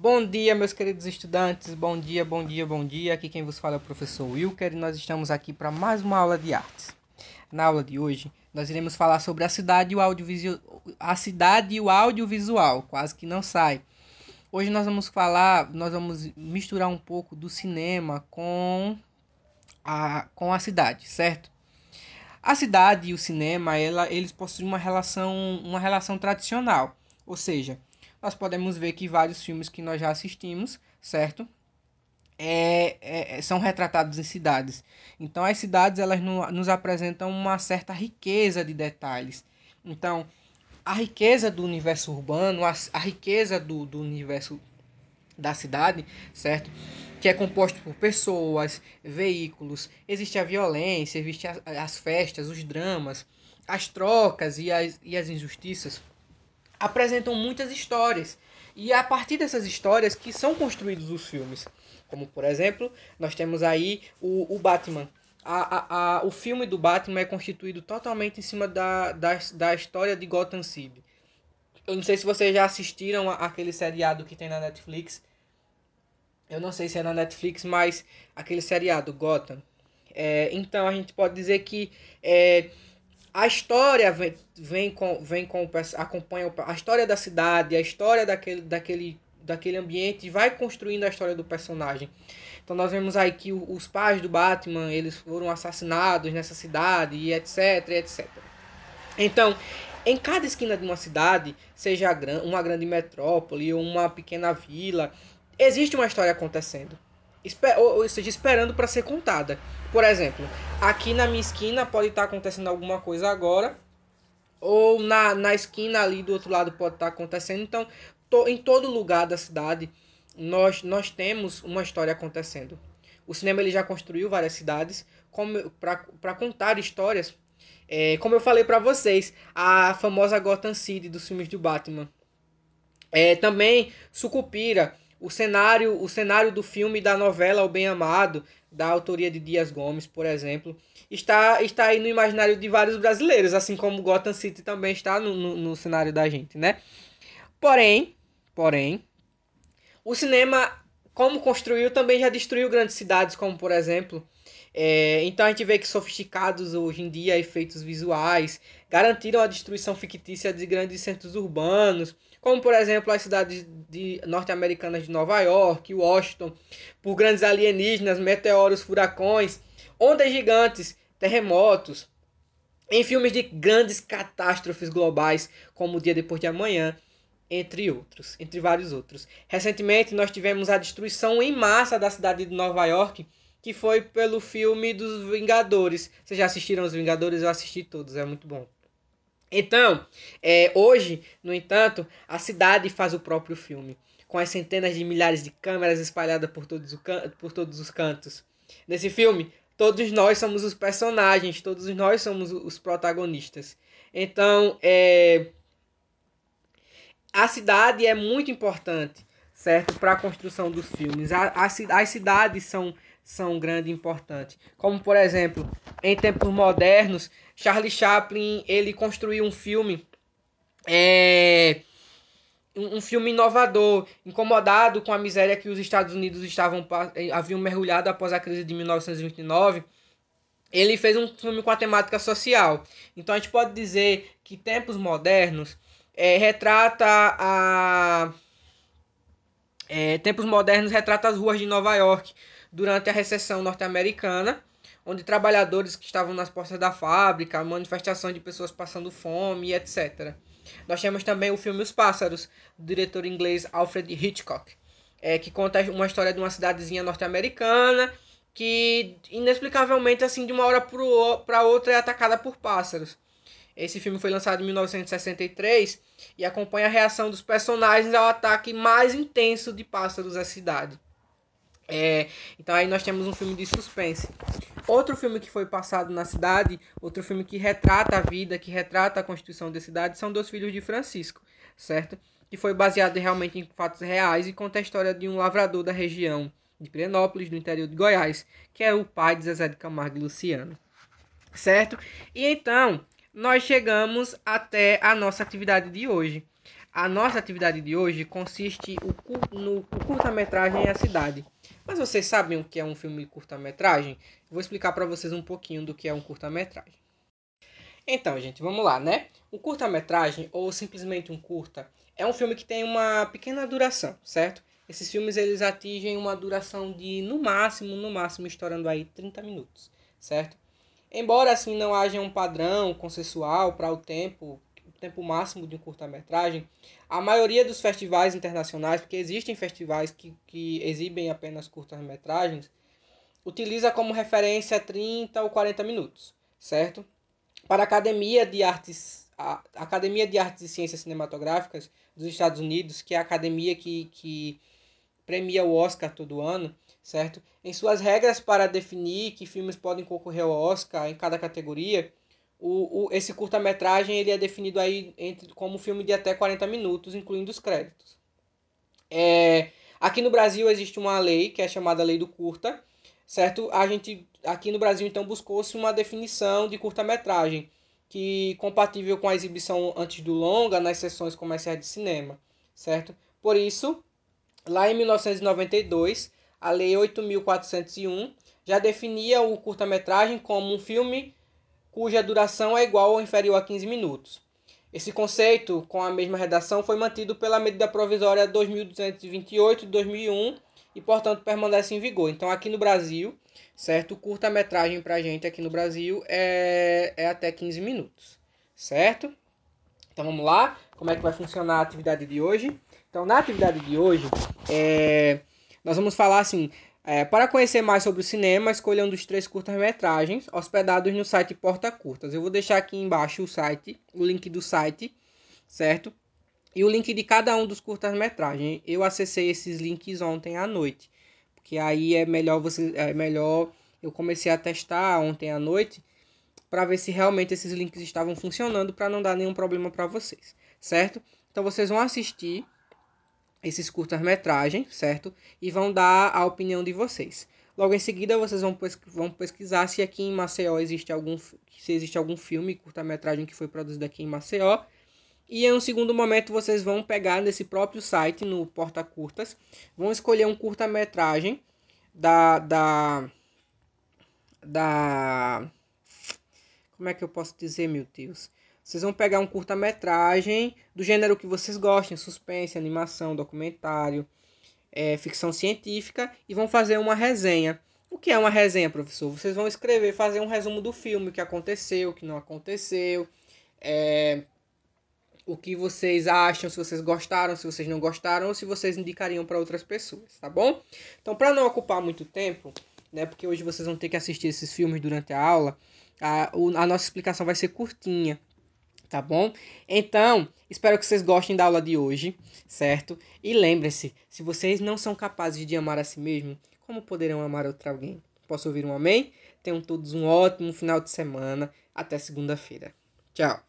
Bom dia, meus queridos estudantes. Bom dia, bom dia, bom dia. Aqui quem vos fala é o professor Wilker e nós estamos aqui para mais uma aula de artes. Na aula de hoje, nós iremos falar sobre a cidade e o audiovisual, a cidade e o audiovisual, quase que não sai. Hoje nós vamos falar, nós vamos misturar um pouco do cinema com a, com a cidade, certo? A cidade e o cinema, ela, eles possuem uma relação, uma relação tradicional, ou seja, nós podemos ver que vários filmes que nós já assistimos, certo? É, é, é, são retratados em cidades. Então as cidades elas no, nos apresentam uma certa riqueza de detalhes. Então a riqueza do universo urbano, a, a riqueza do, do universo da cidade, certo? Que é composto por pessoas, veículos, existe a violência, existe as, as festas, os dramas, as trocas e as, e as injustiças apresentam muitas histórias. E é a partir dessas histórias que são construídos os filmes. Como, por exemplo, nós temos aí o, o Batman. A, a, a, o filme do Batman é constituído totalmente em cima da, da, da história de Gotham City. Eu não sei se vocês já assistiram aquele seriado que tem na Netflix. Eu não sei se é na Netflix, mas aquele seriado, Gotham. É, então a gente pode dizer que é, a história vem, vem com vem com acompanha a história da cidade, a história daquele daquele daquele ambiente vai construindo a história do personagem. Então nós vemos aí que os pais do Batman, eles foram assassinados nessa cidade e etc, etc. Então, em cada esquina de uma cidade, seja uma grande metrópole ou uma pequena vila, existe uma história acontecendo ou seja, esperando para ser contada. Por exemplo, aqui na minha esquina pode estar tá acontecendo alguma coisa agora, ou na, na esquina ali do outro lado pode estar tá acontecendo. Então, to, em todo lugar da cidade, nós, nós temos uma história acontecendo. O cinema ele já construiu várias cidades para contar histórias. É, como eu falei para vocês, a famosa Gotham City dos filmes do Batman. É, também Sucupira o cenário, o cenário do filme da novela O Bem Amado, da autoria de Dias Gomes, por exemplo, está, está aí no imaginário de vários brasileiros, assim como Gotham City também está no, no, no cenário da gente, né? Porém, porém, o cinema, como construiu, também já destruiu grandes cidades, como por exemplo. É, então a gente vê que sofisticados hoje em dia efeitos visuais garantiram a destruição fictícia de grandes centros urbanos, como por exemplo as cidades de norte-americanas de Nova York, Washington, por grandes alienígenas, meteoros, furacões, ondas gigantes, terremotos, em filmes de grandes catástrofes globais, como o Dia Depois de Amanhã, entre outros, entre vários outros. Recentemente nós tivemos a destruição em massa da cidade de Nova York, que foi pelo filme dos Vingadores. Vocês já assistiram os Vingadores? Eu assisti todos, é muito bom. Então, é, hoje, no entanto, a cidade faz o próprio filme, com as centenas de milhares de câmeras espalhadas por todos, por todos os cantos. Nesse filme, todos nós somos os personagens, todos nós somos os protagonistas. Então, é, a cidade é muito importante, certo, para a construção dos filmes. A, a, as cidades são são grande e importante. Como por exemplo, em tempos modernos, Charlie Chaplin ele construiu um filme é, um filme inovador, incomodado com a miséria que os Estados Unidos estavam eh, haviam mergulhado após a crise de 1929. Ele fez um filme com a temática social. Então a gente pode dizer que tempos modernos é, retrata a é, tempos modernos retrata as ruas de Nova York durante a recessão norte-americana, onde trabalhadores que estavam nas portas da fábrica, manifestação de pessoas passando fome, etc. Nós temos também o filme Os Pássaros, do diretor inglês Alfred Hitchcock, é, que conta uma história de uma cidadezinha norte-americana que inexplicavelmente assim de uma hora para outra é atacada por pássaros. Esse filme foi lançado em 1963 e acompanha a reação dos personagens ao ataque mais intenso de pássaros à cidade. É, então aí nós temos um filme de suspense. Outro filme que foi passado na cidade, outro filme que retrata a vida, que retrata a constituição da cidade, são Dois Filhos de Francisco, certo? Que foi baseado realmente em fatos reais e conta a história de um lavrador da região de Pirenópolis, no interior de Goiás, que é o pai de Zezé de Camargo e Luciano, certo? E então, nós chegamos até a nossa atividade de hoje. A nossa atividade de hoje consiste no curta-metragem a cidade. Mas vocês sabem o que é um filme curta-metragem? Vou explicar para vocês um pouquinho do que é um curta-metragem. Então, gente, vamos lá, né? Um curta-metragem, ou simplesmente um curta, é um filme que tem uma pequena duração, certo? Esses filmes eles atingem uma duração de no máximo, no máximo estourando aí 30 minutos, certo? Embora assim não haja um padrão consensual para o tempo, tempo máximo de um curta-metragem, a maioria dos festivais internacionais, porque existem festivais que, que exibem apenas curtas-metragens, utiliza como referência 30 ou 40 minutos, certo? Para a Academia de Artes, a Academia de Artes e Ciências Cinematográficas dos Estados Unidos, que é a academia que, que premia o Oscar todo ano, certo? Em suas regras para definir que filmes podem concorrer ao Oscar em cada categoria, o, o, esse curta-metragem ele é definido aí entre, como filme de até 40 minutos, incluindo os créditos. É, aqui no Brasil existe uma lei que é chamada Lei do Curta, certo? A gente aqui no Brasil então buscou-se uma definição de curta-metragem que compatível com a exibição antes do longa nas sessões comerciais de cinema, certo? Por isso, lá em 1992, a Lei 8.401 já definia o curta-metragem como um filme cuja duração é igual ou inferior a 15 minutos. Esse conceito, com a mesma redação, foi mantido pela medida provisória 2228 de 2001 e, portanto, permanece em vigor. Então, aqui no Brasil, certo? Curta-metragem pra gente aqui no Brasil é, é até 15 minutos, certo? Então, vamos lá. Como é que vai funcionar a atividade de hoje? Então, na atividade de hoje, é, nós vamos falar assim. É, para conhecer mais sobre o cinema, escolha um dos três curtas-metragens hospedados no site Porta Curtas. Eu vou deixar aqui embaixo o site, o link do site, certo? E o link de cada um dos curtas-metragens. Eu acessei esses links ontem à noite, porque aí é melhor você, é melhor. Eu comecei a testar ontem à noite para ver se realmente esses links estavam funcionando para não dar nenhum problema para vocês, certo? Então vocês vão assistir esses curtas-metragens, certo? E vão dar a opinião de vocês. Logo em seguida, vocês vão, vão pesquisar se aqui em Maceió existe algum, se existe algum filme curta-metragem que foi produzido aqui em Maceió. E em um segundo momento, vocês vão pegar nesse próprio site, no Porta Curtas, vão escolher um curta-metragem da, da, da. Como é que eu posso dizer, meu Deus? Vocês vão pegar um curta-metragem do gênero que vocês gostem, suspense, animação, documentário, é, ficção científica, e vão fazer uma resenha. O que é uma resenha, professor? Vocês vão escrever, fazer um resumo do filme, o que aconteceu, o que não aconteceu, é, o que vocês acham, se vocês gostaram, se vocês não gostaram, ou se vocês indicariam para outras pessoas, tá bom? Então, para não ocupar muito tempo, né, porque hoje vocês vão ter que assistir esses filmes durante a aula, a, a nossa explicação vai ser curtinha tá bom? Então, espero que vocês gostem da aula de hoje, certo? E lembre-se, se vocês não são capazes de amar a si mesmo, como poderão amar outro alguém? Posso ouvir um amém? Tenham todos um ótimo final de semana. Até segunda-feira. Tchau.